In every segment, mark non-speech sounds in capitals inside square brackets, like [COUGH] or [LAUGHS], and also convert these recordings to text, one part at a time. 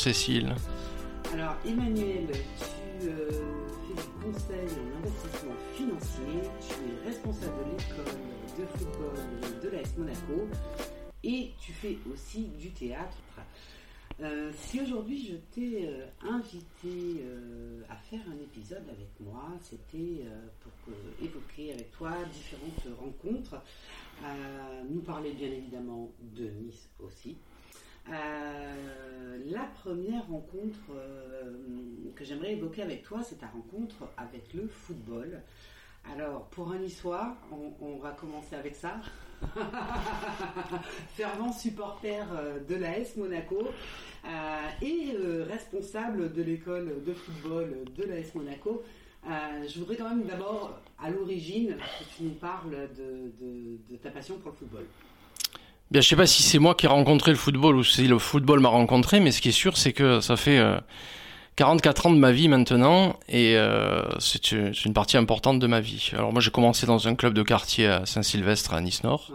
Cécile. Alors Emmanuel, tu euh, fais du conseil en investissement financier, tu es responsable de l'école de football de l'AS Monaco et tu fais aussi du théâtre. Euh, si aujourd'hui je t'ai euh, invité à faire un épisode avec moi, c'était pour évoquer avec toi différentes rencontres, nous parler bien évidemment de Nice aussi. La première rencontre que j'aimerais évoquer avec toi, c'est ta rencontre avec le football. Alors, pour un Niçois, on, va commencer avec ça. [LAUGHS] Fervent supporter de l'AS Monaco. Euh, et euh, responsable de l'école de football de l'AS Monaco. Euh, je voudrais quand même d'abord, à l'origine, que tu nous parles de, ta passion pour le football. Bien, je sais pas si c'est moi qui ai rencontré le football ou si le football m'a rencontré, mais ce qui est sûr, c'est que ça fait 44 ans de ma vie maintenant et c'est une partie importante de ma vie. Alors moi, j'ai commencé dans un club de quartier à Saint-Sylvestre, à Nice-Nord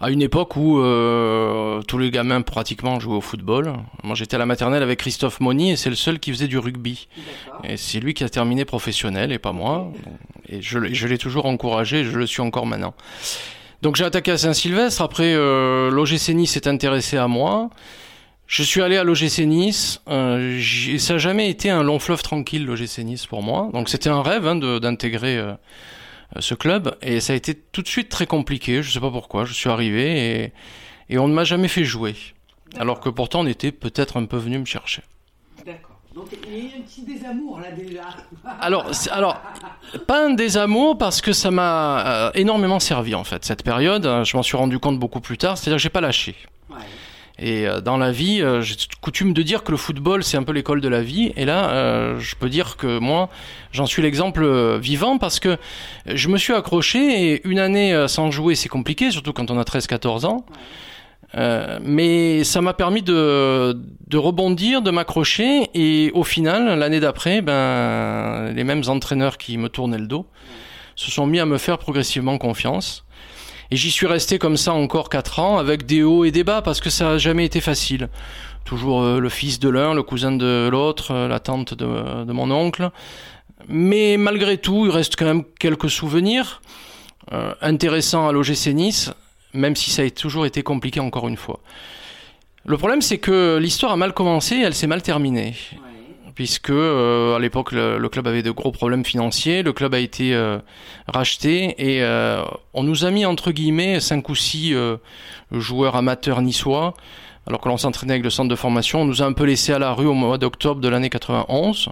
à une époque où euh, tous les gamins pratiquement jouaient au football. Moi j'étais à la maternelle avec Christophe Moni et c'est le seul qui faisait du rugby. Et c'est lui qui a terminé professionnel et pas moi. Et je, l'ai toujours encouragé, je le suis encore maintenant. Donc j'ai attaqué à Saint-Sylvestre, après euh, l'OGC Nice s'est intéressé à moi. Je suis allé à l'OGC Nice, euh, ça n'a jamais été un long fleuve tranquille l'OGC Nice pour moi. Donc c'était un rêve hein, d'intégrer... Euh, ce club et ça a été tout de suite très compliqué. Je sais pas pourquoi. Je suis arrivé et, et on ne m'a jamais fait jouer. Alors que pourtant on était peut-être un peu venu me chercher. Donc il y a un petit désamour là déjà. [LAUGHS] alors, alors, pas un désamour parce que ça m'a euh, énormément servi en fait cette période. Je m'en suis rendu compte beaucoup plus tard. C'est-à-dire que j'ai pas lâché. Ouais. Et euh, dans la vie, euh, j'ai coutume de dire que le football, c'est un peu l'école de la vie. Et là, euh, je peux dire que moi, j'en suis l'exemple vivant parce que je me suis accroché et une année sans jouer, c'est compliqué, surtout quand on a 13-14 ans. Euh, mais ça m'a permis de, rebondir, de m'accrocher et au final, l'année d'après, ben, les mêmes entraîneurs qui me tournaient le dos se sont mis à me faire progressivement confiance. Et j'y suis resté comme ça encore 4 ans avec des hauts et des bas parce que ça n'a jamais été facile. Toujours euh, le fils de l'un, le cousin de l'autre, euh, la tante de, de, mon oncle. Mais malgré tout, il reste quand même quelques souvenirs intéressants à l'OGC Nice, même si ça a toujours été compliqué encore une fois. Le problème, c'est que l'histoire a mal commencé, elle s'est mal terminée puisque euh, à l'époque le, club avait de gros problèmes financiers, le club a été euh, racheté et euh, on nous a mis entre guillemets cinq ou six joueurs amateurs niçois, alors que l'on s'entraînait avec le centre de formation, on nous a un peu laissé à la rue au mois d'octobre de l'année 91.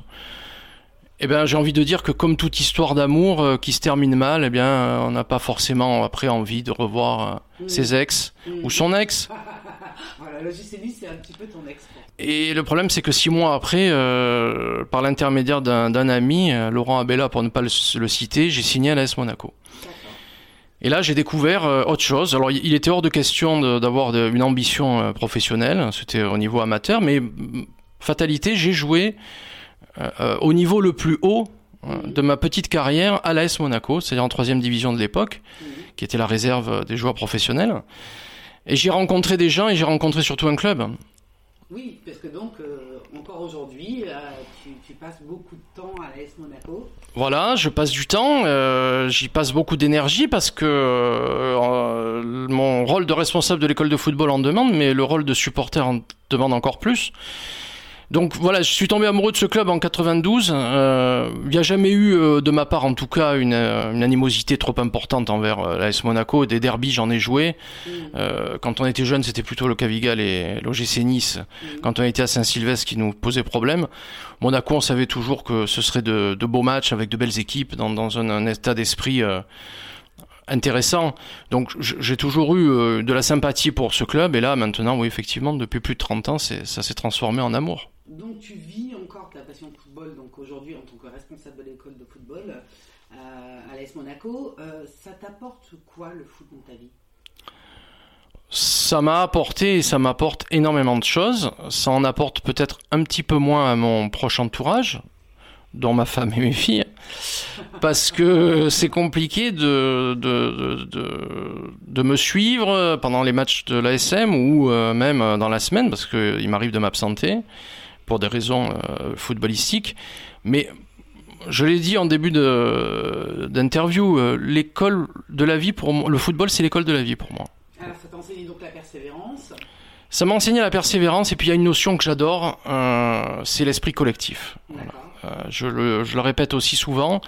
Eh bien, j'ai envie de dire que comme toute histoire d'amour qui se termine mal, eh bien, on n'a pas forcément après envie de revoir ses ex ou son ex. [LAUGHS] voilà, le c'est un petit peu ton ex. Et le problème, c'est que six mois après, euh, par l'intermédiaire d'un ami, euh, Laurent Abella, pour ne pas le, citer, j'ai signé à l'AS Monaco. Et là, j'ai découvert euh, autre chose. Alors, il était hors de question d'avoir une ambition professionnelle. C'était au niveau amateur, mais fatalité, j'ai joué au niveau le plus haut de ma petite carrière à l'AS Monaco, c'est-à-dire en troisième division de l'époque, qui était la réserve des joueurs professionnels. Et j'ai rencontré des gens et j'ai rencontré surtout un club. Oui, parce que donc, euh, encore aujourd'hui, euh, tu, passes beaucoup de temps à l'AS Monaco. Voilà, je passe du temps, euh, j'y passe beaucoup d'énergie parce que mon rôle de responsable de l'école de football en demande, mais le rôle de supporter en demande encore plus. Donc voilà, je suis tombé amoureux de ce club en 92. Euh, il n'y a jamais eu, euh, de ma part en tout cas, une, euh, une animosité trop importante envers l'AS Monaco. Des derbies, j'en ai joué. Mm. quand on était jeune, c'était plutôt le Cavigal et l'OGC Nice. Mm. Quand on était à Saint-Sylvestre, qui nous posait problème. Monaco, on savait toujours que ce serait de, de beaux matchs avec de belles équipes, dans, dans un, un état d'esprit intéressant. Donc j'ai toujours eu de la sympathie pour ce club et là maintenant oui effectivement depuis plus de 30 ans ça s'est transformé en amour donc tu vis encore ta passion de football, donc aujourd'hui en tant que responsable de l'école de football euh, à l'AS Monaco, euh, ça t'apporte quoi le foot dans ta vie? Ça m'a apporté et ça m'apporte énormément de choses. Ça en apporte peut-être un petit peu moins à mon proche entourage, dont ma femme et mes filles. parce que c'est compliqué de, de, de, de, me suivre pendant les matchs de l'ASM ou euh, même dans la semaine, parce qu'il m'arrive de m'absenter pour des raisons euh, footballistiques. Mais je l'ai dit en début d'interview, euh, l'école de la vie pour moi, le football, c'est l'école de la vie pour moi. Alors, ça t'enseigne donc la persévérance? Ça m'a enseigné la persévérance, et puis il y a une notion que j'adore, euh, c'est l'esprit collectif. Euh, je, le, je, le, répète aussi souvent,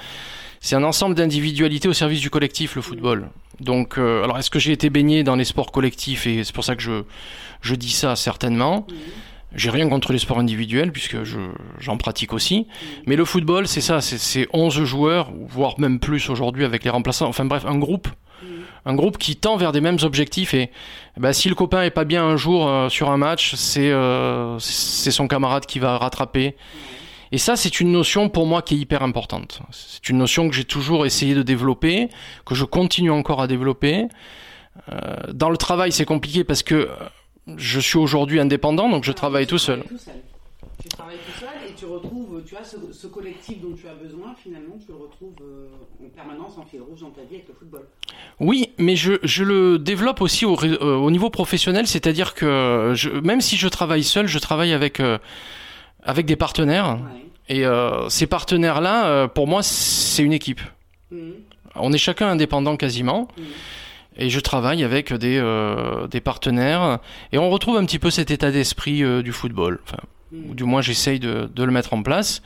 c'est un ensemble d'individualités au service du collectif, le football. Donc, euh, alors est-ce que j'ai été baigné dans les sports collectifs, et c'est pour ça que je, je dis ça certainement? J'ai rien contre les sports individuels puisque j'en pratique aussi. Mais le football, c'est ça, c'est 11 joueurs, voire même plus aujourd'hui avec les remplaçants. Enfin bref, un groupe. Un groupe qui tend vers des mêmes objectifs et bah, si le copain est pas bien un jour euh, sur un match, c'est euh, c'est son camarade qui va rattraper. Et ça, c'est une notion pour moi qui est hyper importante. C'est une notion que j'ai toujours essayé de développer, que je continue encore à développer. Euh, dans le travail, c'est compliqué parce que je suis aujourd'hui indépendant, donc je travaille tout seul. Tu travailles tout seul et tu retrouves, tu as ce, collectif dont tu as besoin, finalement, tu le retrouves euh, en permanence en fil rouge dans ta vie avec le football. Oui, mais je, je le développe aussi au, euh, au niveau professionnel, c'est-à-dire que je, même si je travaille seul, je travaille avec, euh, avec des partenaires. Et ces partenaires-là, pour moi, c'est une équipe. Mmh. On est chacun indépendant quasiment. Mmh et je travaille avec des, euh, des partenaires et on retrouve un petit peu cet état d'esprit euh, du football. Ou du moins j'essaye de, le mettre en place.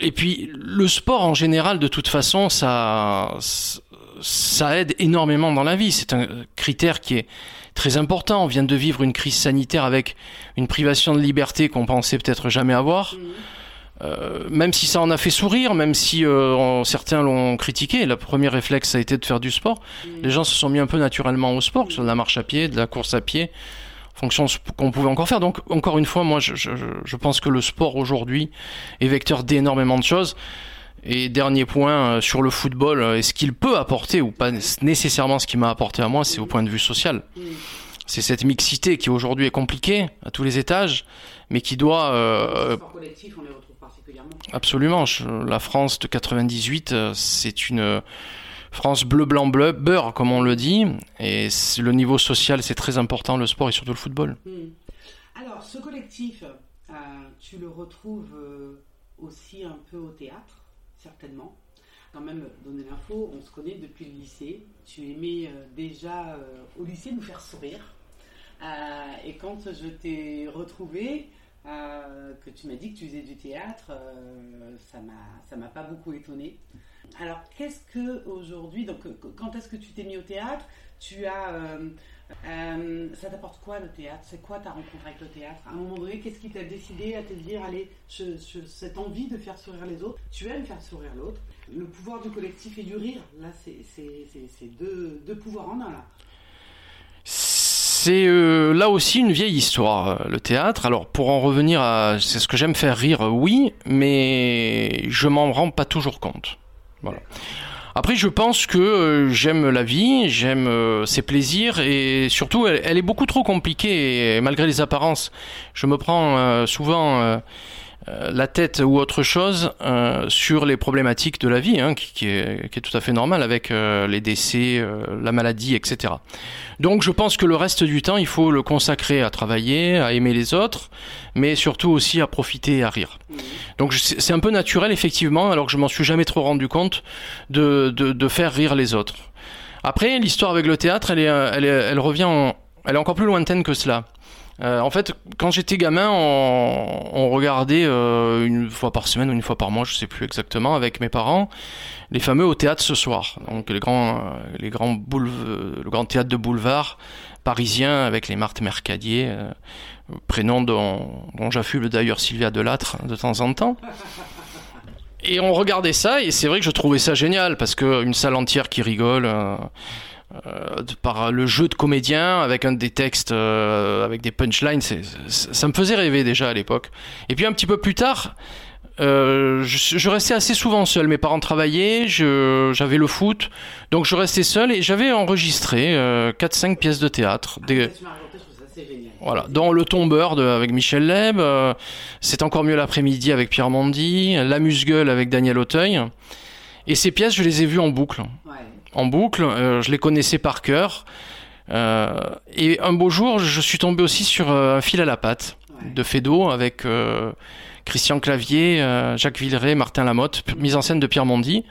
Et puis le sport en général, de toute façon, ça, ça aide énormément dans la vie. C'est un critère qui est très important. On vient de vivre une crise sanitaire avec une privation de liberté qu'on pensait peut-être jamais avoir. Mmh. Euh, même si ça en a fait sourire, même si euh, certains l'ont critiqué, le premier réflexe a été de faire du sport. Les gens se sont mis un peu naturellement au sport, que ce soit de la marche à pied, de la course à pied, en fonction de ce qu'on pouvait encore faire. Donc, encore une fois, moi, je pense que le sport aujourd'hui est vecteur d'énormément de choses. Et dernier point euh, sur le football, est ce qu'il peut apporter, ou pas nécessairement ce qu'il m'a apporté à moi, c'est au point de vue social. C'est cette mixité qui aujourd'hui est compliquée à tous les étages, mais qui doit. Euh, collectif, on les Absolument. la France de 98, euh, c'est une euh, France bleu, blanc, bleu, beurre, comme on le dit. Et le niveau social, c'est très important, le sport et surtout le football. Hmm. Alors, ce collectif, euh, tu le retrouves aussi un peu au théâtre, certainement. Quand même, donner l'info, on se connaît depuis le lycée. Tu aimais déjà au lycée nous faire sourire. Et quand je t'ai retrouvé, euh, que tu m'as dit que tu faisais du théâtre, euh, ça m'a m'a pas beaucoup étonné. Alors qu'est-ce que aujourd'hui, donc euh, quand est-ce que tu t'es mis au théâtre? Tu as ça t'apporte quoi le théâtre? C'est quoi ta rencontre avec le théâtre? À un moment donné, qu'est-ce qui t'a décidé à te dire, allez, cette envie de faire sourire les autres, tu aimes faire sourire l'autre? Le pouvoir du collectif et du rire, là, c'est deux, deux pouvoirs en un, là. C'est euh, là aussi une vieille histoire, euh, le théâtre. Alors pour en revenir à, c'est ce que j'aime faire rire, oui, mais je m'en rends pas toujours compte. Voilà. Après, je pense que euh, j'aime la vie, j'aime ses plaisirs et surtout, elle, est beaucoup trop compliquée et malgré les apparences, je me prends souvent euh, la tête ou autre chose euh, sur les problématiques de la vie, hein, qui, est, tout à fait normal avec euh, les décès, la maladie, etc. Donc je pense que le reste du temps, il faut le consacrer à travailler, à aimer les autres, mais surtout aussi à profiter et à rire. Donc c'est un peu naturel, effectivement, alors que je m'en suis jamais trop rendu compte, de, faire rire les autres. Après, l'histoire avec le théâtre, elle revient, elle est encore plus lointaine que cela. Euh, en fait, quand j'étais gamin, on, regardait euh, une fois par semaine ou une fois par mois, je sais plus exactement, avec mes parents, les fameux au théâtre ce soir. Donc les grands, euh, les grands le grand théâtre de boulevard parisien avec les Marthe Mercadier, prénom dont, dont j'affuble d'ailleurs Sylvia Delattre de temps en temps. Et on regardait ça et c'est vrai que je trouvais ça génial parce que une salle entière qui rigole. Euh, par le jeu de comédien avec un des textes euh, avec des punchlines ça me faisait rêver déjà à l'époque et puis un petit peu plus tard euh, je, je, restais assez souvent seul. Mes parents travaillaient, j'avais le foot, donc je restais seul et j'avais enregistré 4-5 pièces de théâtre. Des... Voilà, dans Le Tombeur de, avec Michel Leb, euh, C'est encore mieux l'après-midi avec Pierre Mondy, L'Amuse-Gueule avec Daniel Auteuil. Et ces pièces, je les ai vues en boucle. Ouais. En boucle, euh, je les connaissais par cœur. Euh, et un beau jour, je suis tombé aussi sur euh, un fil à la patte Ouais. de Fédo avec Christian Clavier, Jacques Villeray, Martin Lamotte, mise en scène de Pierre Mondy.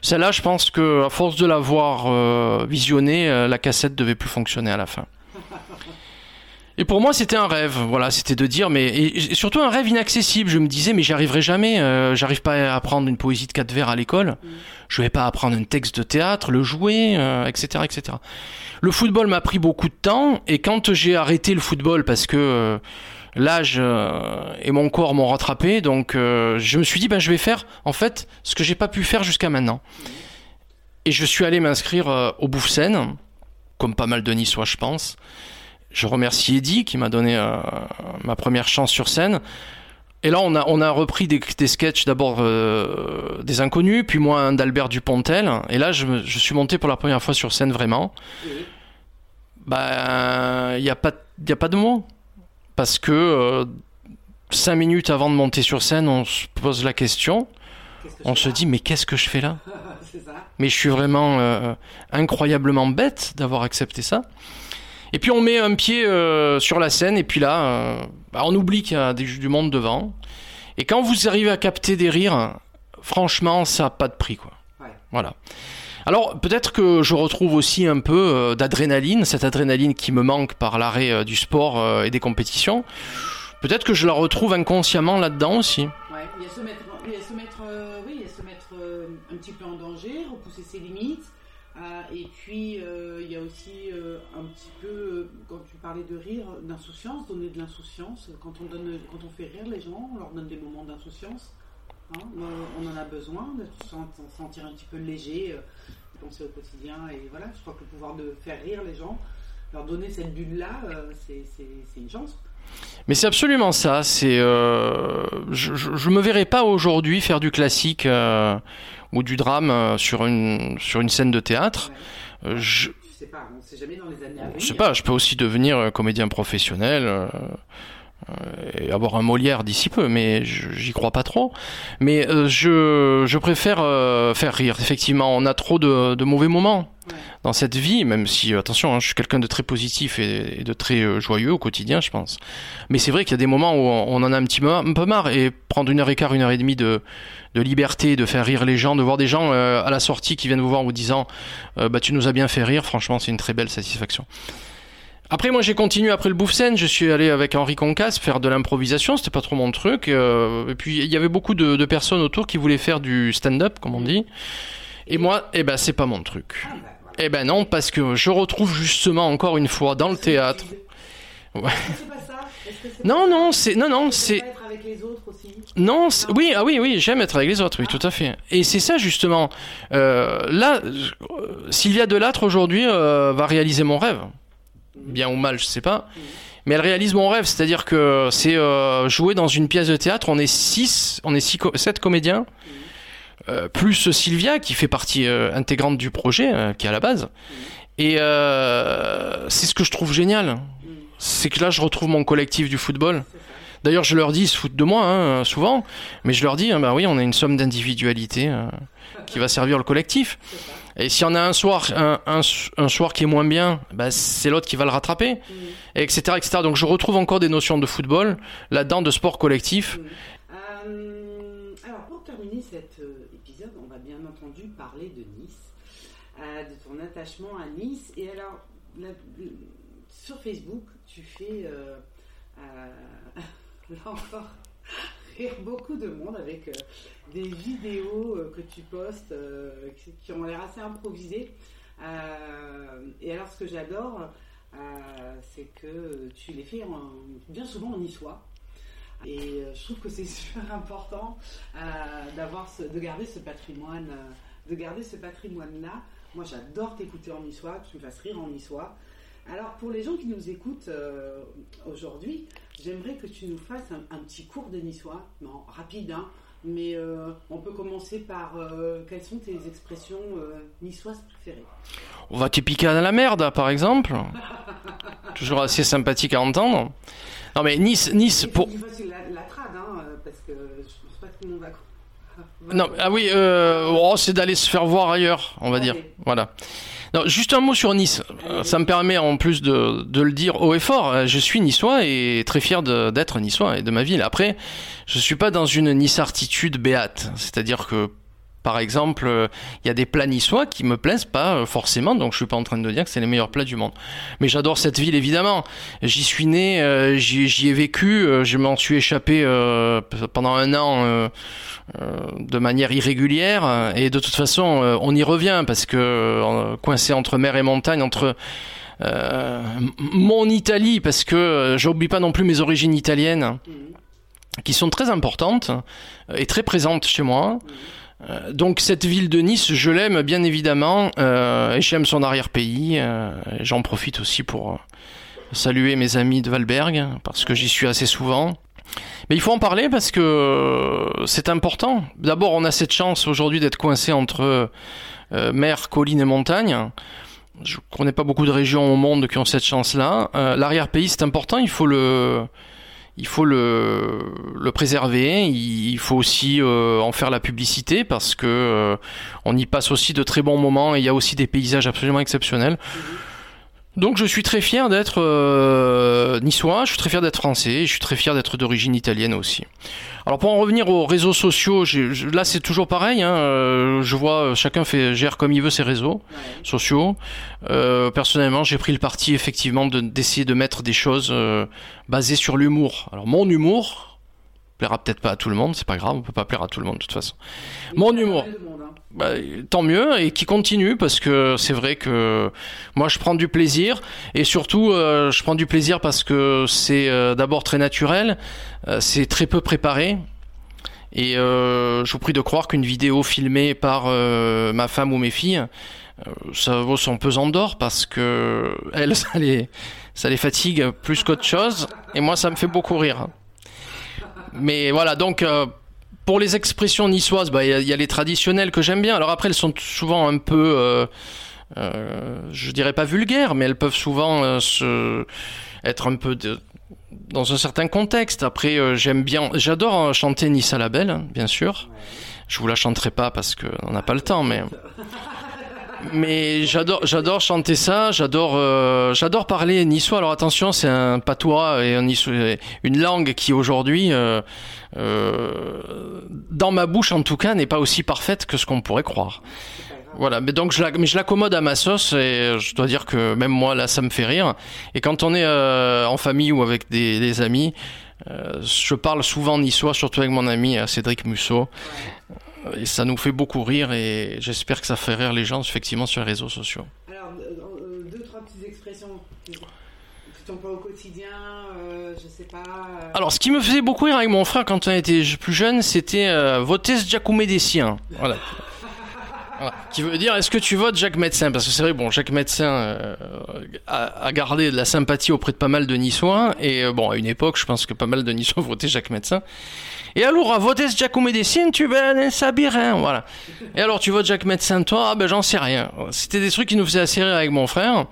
Celle-là, je pense que à force de l'avoir visionnée, la cassette devait plus fonctionner à la fin. [LAUGHS] Et pour moi, c'était un rêve. Voilà, c'était de dire, mais et, et surtout un rêve inaccessible. Je me disais, mais j'y arriverai jamais. euh, J'arrive pas à apprendre une poésie de quatre vers à l'école. Je vais pas apprendre un texte de théâtre, le jouer, euh, etc., etc. Le football m'a pris beaucoup de temps, et quand j'ai arrêté le football parce que euh, l'âge et mon corps m'ont rattrapé, donc je me suis dit, ben je vais faire en fait ce que j'ai pas pu faire jusqu'à maintenant. Et je suis allé m'inscrire au Bouffe Scène, comme pas mal de Niçois, je pense. Je remercie Eddy qui m'a donné euh, ma première chance sur scène. Et là, on a, on a repris des, des sketchs d'abord euh, des inconnus, puis moi un d'Albert Dupontel. Et là, je, je suis monté pour la première fois sur scène vraiment. Bah, il n'y a, pas- y a pas de mots. Parce que euh, cinq minutes avant de monter sur scène, on se pose la question. que On se dit, mais qu'est-ce que je fais là? [LAUGHS] Ça. mais je suis vraiment euh, incroyablement bête d'avoir accepté ça. Et puis on met un pied euh, sur la scène et puis là, euh, bah, on oublie qu'il y a du monde devant. Et quand vous arrivez à capter des rires, franchement, ça n'a pas de prix, quoi. Ouais. Voilà. Alors peut-être que je retrouve aussi un peu euh, d'adrénaline, cette adrénaline qui me manque par l'arrêt du sport et des compétitions. Peut-être que je la retrouve inconsciemment là-dedans aussi. Ouais, il y a se mettre, il y a se mettre, oui, il y a se mettre un petit peu en danger, repousser ses limites. Euh, et puis euh, il y a aussi euh, un petit peu, euh, quand tu parlais de rire, d'insouciance, donner de l'insouciance. Quand on donne, quand on fait rire les gens, on leur donne des moments d'insouciance. Hein, on en a besoin de se sent- sentir un petit peu léger, penser au quotidien. Et voilà, je crois que le pouvoir de faire rire les gens, leur donner cette bulle-là, c'est une chance. Mais c'est absolument ça. C'est, je, je, je me verrais pas aujourd'hui faire du classique ou du drame euh, sur une sur une scène de théâtre. Ouais. Euh, je, Je sais pas, on sait jamais dans les années à venir. je sais pas. Je peux aussi devenir euh, comédien professionnel. euh, et avoir un Molière d'ici peu, mais j'y crois pas trop. Mais euh, je, je préfère euh, faire rire. Effectivement, on a trop de, de mauvais moments. Dans cette vie, même si, attention, hein, je suis quelqu'un de très positif et, de très euh, joyeux au quotidien, je pense. Mais c'est vrai qu'il y a des moments où on, en a un petit peu marre et prendre une heure et quart, une heure et demie de, liberté, de faire rire les gens, de voir des gens euh, à la sortie qui viennent vous voir en vous disant euh, bah tu nous as bien fait rire, franchement c'est une très belle satisfaction. Après moi j'ai continué après le bouffe scène, je suis allé avec Henri Concas faire de l'improvisation, c'était pas trop mon truc. et puis il y avait beaucoup de, de personnes autour qui voulaient faire du stand-up comme on dit. Et moi, eh ben c'est pas mon truc. Eh ben non, parce que je retrouve justement encore une fois dans le théâtre. Ouais. Non, non, c'est non, non, c'est non, oui, ah oui, oui, j'aime être avec les autres, oui, tout à fait. Et c'est ça justement. Euh, là, euh, Sylvia Delattre aujourd'hui euh, va réaliser mon rêve, bien ou mal, je sais pas. Mais elle réalise mon rêve, c'est-à-dire que c'est euh, jouer dans une pièce de théâtre. On est six, on est six, sept comédiens, euh, plus Sylvia qui fait partie euh, intégrante du projet, euh, qui est à la base. Et euh, c'est ce que je trouve génial, c'est que là je retrouve mon collectif du football. D'ailleurs, je leur dis, ils se foutent de moi, hein, souvent, mais je leur dis, hein, bah oui, on a une somme d'individualité euh, qui va servir le collectif. Et si on a un soir, un, soir qui est moins bien, bah, c'est l'autre qui va le rattraper, et etc., etc. Donc je retrouve encore des notions de football, là-dedans, de sport collectif. Euh, alors, pour terminer cet euh, épisode, on va bien entendu parler de Nice, euh, de ton attachement à Nice. Et alors, sur Facebook, tu fais, euh, euh, [LAUGHS] là encore, rire beaucoup de monde avec des vidéos que tu postes qui, ont l'air assez improvisées. Et alors, ce que j'adore, c'est que tu les fais en- bien souvent en niçois. Et je trouve que c'est [LAUGHS] super important d'avoir de garder ce patrimoine, de garder ce patrimoine-là. Moi, j'adore t'écouter en niçois, tu me fasses rire en niçois. Alors, pour les gens qui nous écoutent euh, aujourd'hui, j'aimerais que tu nous fasses un, un petit cours de niçois, non, rapide, hein, Mais euh, on peut commencer par euh, quelles sont tes expressions niçoises préférées? On va te piquer dans la merde, par exemple. [LAUGHS] Toujours assez sympathique à entendre. Non mais Nice, Nice pour. pour. La, la trad, hein, parce que je pense pas que tout le monde va. Non, ah oui, euh, oh, c'est d'aller se faire voir ailleurs, on va dire. Voilà. Non, juste un mot sur Nice. Ça me permet en plus de, de le dire haut et fort. Euh, Je suis niçois et très fier d'être niçois et de ma ville. Après, je suis pas dans une niçartitude béate. C'est-à-dire que, par exemple, euh, il y a des plats niçois qui me plaisent pas euh, forcément, donc je suis pas en train de dire que c'est les meilleurs plats du monde. Mais j'adore cette ville évidemment. J'y suis né, euh, j'y ai vécu, je m'en suis échappé pendant un an. de manière irrégulière et de toute façon on y revient parce que coincé entre mer et montagne entre mon Italie parce que j'oublie pas non plus mes origines italiennes Mhm. qui sont très importantes et très présentes chez moi. Euh, donc cette ville de Nice, je l'aime bien évidemment euh, et j'aime son arrière-pays. euh, J'en profite aussi pour euh, saluer mes amis de Valberg parce que j'y suis assez souvent. Mais il faut en parler parce que euh, c'est important. D'abord, on a cette chance aujourd'hui d'être coincé entre euh, mer, colline et montagne. Je connais pas beaucoup de régions au monde qui ont cette chance-là. Euh, L'arrière-pays, c'est important. Il faut le, il faut le, préserver. Il, il faut aussi euh, en faire la publicité parce que euh, on y passe aussi de très bons moments et il y a aussi des paysages absolument exceptionnels. Donc je suis très fier d'être euh, niçois, je suis très fier d'être français, je suis très fier d'être d'origine italienne aussi. Alors pour en revenir aux réseaux sociaux, là c'est toujours pareil, hein, euh, je vois euh, chacun fait gère comme il veut ses réseaux Ouais. sociaux. Euh, personnellement, j'ai pris le parti effectivement de- d'essayer de mettre des choses euh, basées sur l'humour. Alors mon humour plaira peut-être pas à tout le monde, c'est pas grave, on peut pas plaire à tout le monde de toute façon. Mon humour. monde, hein. Bah, tant mieux et qui continue parce que c'est vrai que moi je prends du plaisir et surtout euh, je prends du plaisir parce que c'est euh, d'abord très naturel, euh, c'est très peu préparé et je vous prie de croire qu'une vidéo filmée par ma femme ou mes filles ça vaut son pesant d'or parce que elles [LAUGHS] ça les ça les fatigue plus qu'autre chose et moi ça me fait beaucoup rire. Mais voilà donc euh, pour les expressions niçoises, bah, il y, a- il y a les traditionnelles que j'aime bien. Alors après, elles sont souvent un peu, euh, euh, je dirais pas vulgaires, mais elles peuvent souvent se, être un peu de- dans un certain contexte. Après, j'aime bien, j'adore chanter Nice à la belle, hein, bien sûr. Je vous la chanterai pas parce qu'on n'a pas le temps, mais [LAUGHS] mais j'adore j'adore chanter ça. J'adore euh, j'adore parler niçois. Alors attention, c'est un patois et un niçois- une langue qui aujourd'hui euh, euh, dans ma bouche en tout cas n'est pas aussi parfaite que ce qu'on pourrait croire. Voilà, mais donc je la, mais je l'accommode à ma sauce et je dois dire que même moi là ça me fait rire. Et quand on est en famille ou avec des, des amis, je parle souvent niçois, surtout avec mon ami Cédric Musso. Et ça nous fait beaucoup rire et j'espère que ça fait rire les gens effectivement sur les réseaux sociaux. Alors, euh, euh, deux, trois petites expressions que emploies au quotidien, euh, je sais pas. euh, Alors, ce qui me faisait beaucoup rire avec mon frère quand on était plus jeune, c'était euh, voter Jacques Médecien. Voilà. Voilà. Qui veut dire, est-ce que tu votes Jacques Médecin? Parce que c'est vrai, bon, Jacques Médecin euh, a, a gardé de la sympathie auprès de pas mal de Niçois. Et euh, bon, à une époque, je pense que pas mal de Niçois [LAUGHS] votaient Jacques Médecin. Et alors, à voter Jacques Médecin, tu ben, ça rien, voilà. Et alors, tu votes Jacques Médecin, toi? Ah ben, j'en sais rien. C'était des trucs qui nous faisaient assez rire avec mon frère.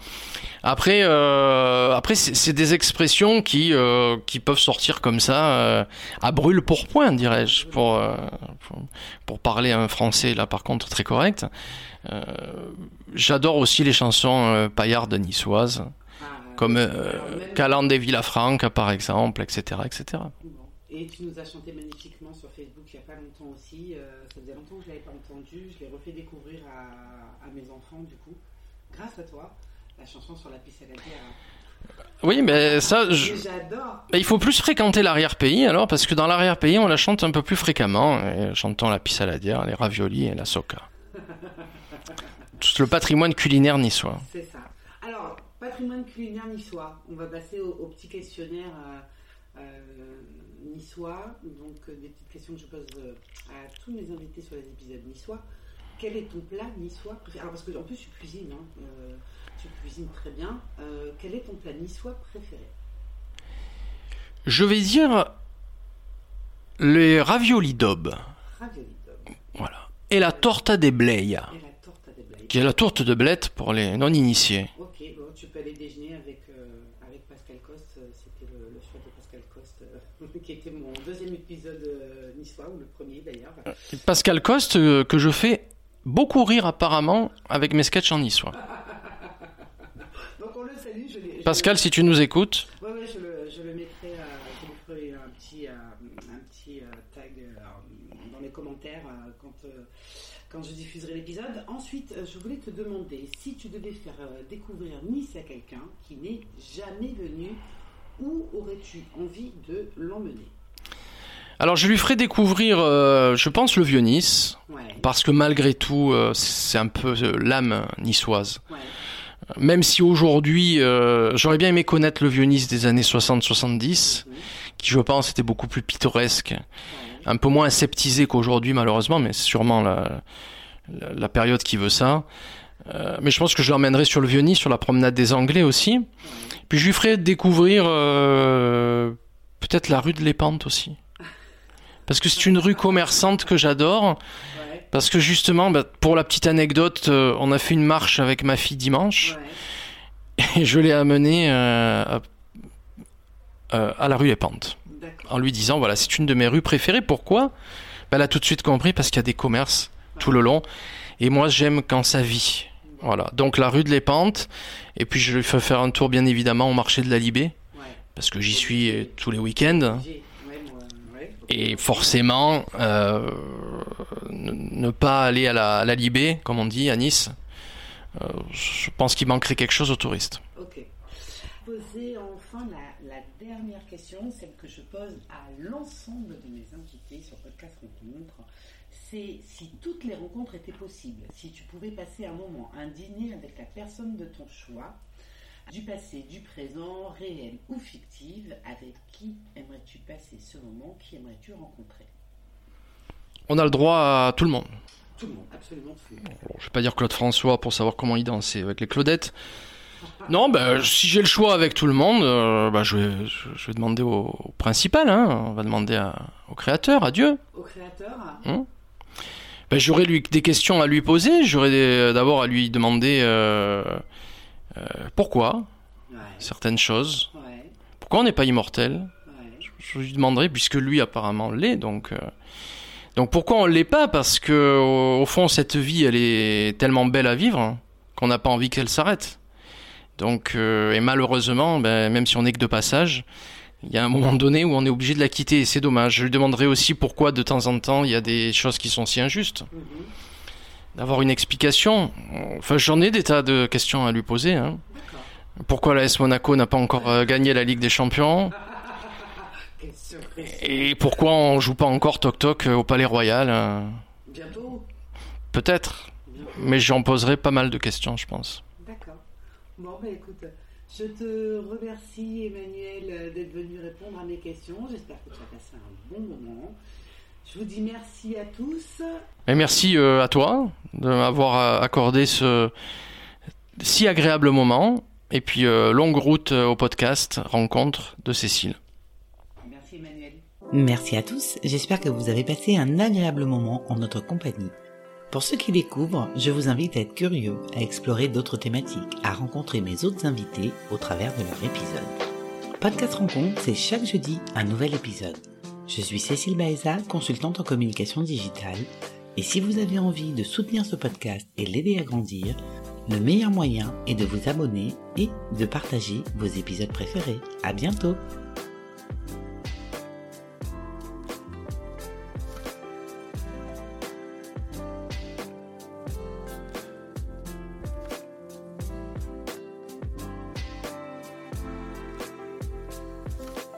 Après, euh, après c'est des expressions qui, euh, qui peuvent sortir comme ça, euh, à brûle pour point, dirais-je, pour, pour, pour parler un français, là par contre très correct. J'adore aussi les chansons paillardes niçoises, ah, comme alors, euh, même- Caland et Villafranca par exemple, etc. etc. Et tu nous as chanté magnifiquement sur Facebook il n'y a pas longtemps aussi. euh, ça faisait longtemps que je ne l'avais pas entendu. Je l'ai refait découvrir à, à mes enfants, du coup, grâce à toi, la chanson sur la piste à la guerre. Oui, mais ça, je... J'adore. Il faut plus fréquenter l'arrière-pays alors, parce que dans l'arrière-pays, on la chante un peu plus fréquemment, et chantons la pissaladière, les raviolis et la soca. [LAUGHS] Tout le patrimoine culinaire niçois. C'est ça. Alors, patrimoine culinaire niçois. On va passer au, au petit questionnaire euh, euh, niçois. Donc, euh, des petites questions que je pose euh, à tous mes invités sur les épisodes niçois. Quel est ton plat niçois préféré? Alors, parce que en plus, tu cuisines. hein, euh, tu cuisines très bien. Quel est ton plat niçois préféré? Je vais dire les raviolis d'aube. ravioli. Voilà. Et la torta de bleia, Et la torta de blaye. qui est la tourte de blette pour les non-initiés. Ok, bon, tu peux aller déjeuner avec, euh, avec Pascal Coste. euh, C'était le, le choix de Pascal Coste, euh, qui était mon deuxième épisode euh, niçois, ou le premier d'ailleurs. Pascal Coste, euh, que je fais beaucoup rire apparemment avec mes sketchs en niçois. [LAUGHS] Donc on le salue. Je l'ai- je Pascal, si tu nous écoutes, ouais, je le, je le mettrai, euh, je un petit, euh, un petit euh, tag euh, dans les commentaires euh, quand, euh, quand je diffuserai l'épisode. Ensuite, euh, je voulais te demander si tu devais faire euh, découvrir Nice à quelqu'un qui n'est jamais venu, où aurais-tu envie de l'emmener? Alors je lui ferai découvrir, euh, je pense, le vieux Nice, Ouais, parce que malgré tout, euh, c'est un peu euh, l'âme niçoise. ouais, Même si aujourd'hui, j'aurais bien aimé connaître le vieux Nice des années 60-70, Mhm. qui je pense était beaucoup plus pittoresque, ouais. un peu moins aseptisé qu'aujourd'hui malheureusement, mais c'est sûrement la, la, la période qui veut ça. Euh, mais je pense que je l'emmènerai sur le vieux Nice, sur la promenade des Anglais aussi. Puis je lui ferai découvrir euh, peut-être la rue de l'Épante aussi. Parce que c'est une rue commerçante que j'adore. Parce que justement, bah, pour la petite anecdote, euh, on a fait une marche avec ma fille dimanche. ouais, Et je l'ai amené euh, à, à la rue d'accord. en lui disant voilà, c'est une de mes rues préférées. Pourquoi? Ben, Elle a tout de suite compris parce qu'il y a des commerces tout le long. Et moi, j'aime quand ça vit. Voilà. Donc la rue de Les Pentes. Et puis je lui fais faire un tour, bien évidemment, au marché de la Libé, Ouais. parce que j'y suis euh, tous les week-ends. Et forcément, euh, ne, ne pas aller à la, à la Libé, comme on dit, à Nice, euh, je pense qu'il manquerait quelque chose aux touristes. Ok. Poser enfin la, la dernière question, celle que je pose à l'ensemble de mes invités sur Podcast Rencontre, c'est si toutes les rencontres étaient possibles, si tu pouvais passer un moment, un dîner avec la personne de ton choix, du passé, du présent, réel ou fictive, avec qui aimerais-tu passer ce moment, qui aimerais-tu rencontrer? On a le droit à tout le monde. Tout le monde, absolument tout le monde. Je vais pas dire Claude François pour savoir comment il dansait avec les Claudettes. [LAUGHS] Non, ben, si j'ai le choix avec tout le monde, euh, ben, je, vais, je, je vais demander au, au principal, hein. on va demander à- au créateur, à Dieu. Au créateur Ben, j'aurais lui, des questions à lui poser, j'aurais des- d'abord à lui demander euh, euh, pourquoi Ouais, certaines choses, ouais, pourquoi on n'est pas immortel. ouais. Je lui demanderai, puisque lui apparemment l'est, donc... euh, donc pourquoi on l'est pas? Parce que au, au fond, cette vie, elle est tellement belle à vivre hein, qu'on n'a pas envie qu'elle s'arrête. Donc, euh, et malheureusement, ben, même si on n'est que de passage, il y a un moment donné où on est obligé de la quitter et c'est dommage. Je lui demanderai aussi pourquoi de temps en temps il y a des choses qui sont si injustes. Mhm. D'avoir une explication. Enfin, j'en ai des tas de questions à lui poser. Hein. Pourquoi la S Monaco n'a pas encore euh, gagné la Ligue des Champions? [LAUGHS] Et pourquoi on joue pas encore Toc Toc au Palais Royal hein? Bientôt? Peut-être, mais j'en poserai pas mal de questions, je pense. D'accord. Bon, bah écoute, je te remercie, Emmanuel, d'être venu répondre à mes questions. J'espère que tu as passé un bon moment. Je vous dis merci à tous. Et merci euh, à toi de m'avoir euh, accordé ce si agréable moment. Et puis, euh, longue route au podcast Rencontre de Cécile. Merci, Emmanuel. Merci à tous, j'espère que vous avez passé un agréable moment en notre compagnie. Pour ceux qui découvrent, je vous invite à être curieux, à explorer d'autres thématiques, à rencontrer mes autres invités au travers de leur épisode. Podcast Rencontre, c'est chaque jeudi un nouvel épisode. Je suis Cécile Baeza, consultante en communication digitale, et si vous avez envie de soutenir ce podcast et l'aider à grandir, le meilleur moyen est de vous abonner et de partager vos épisodes préférés. À bientôt!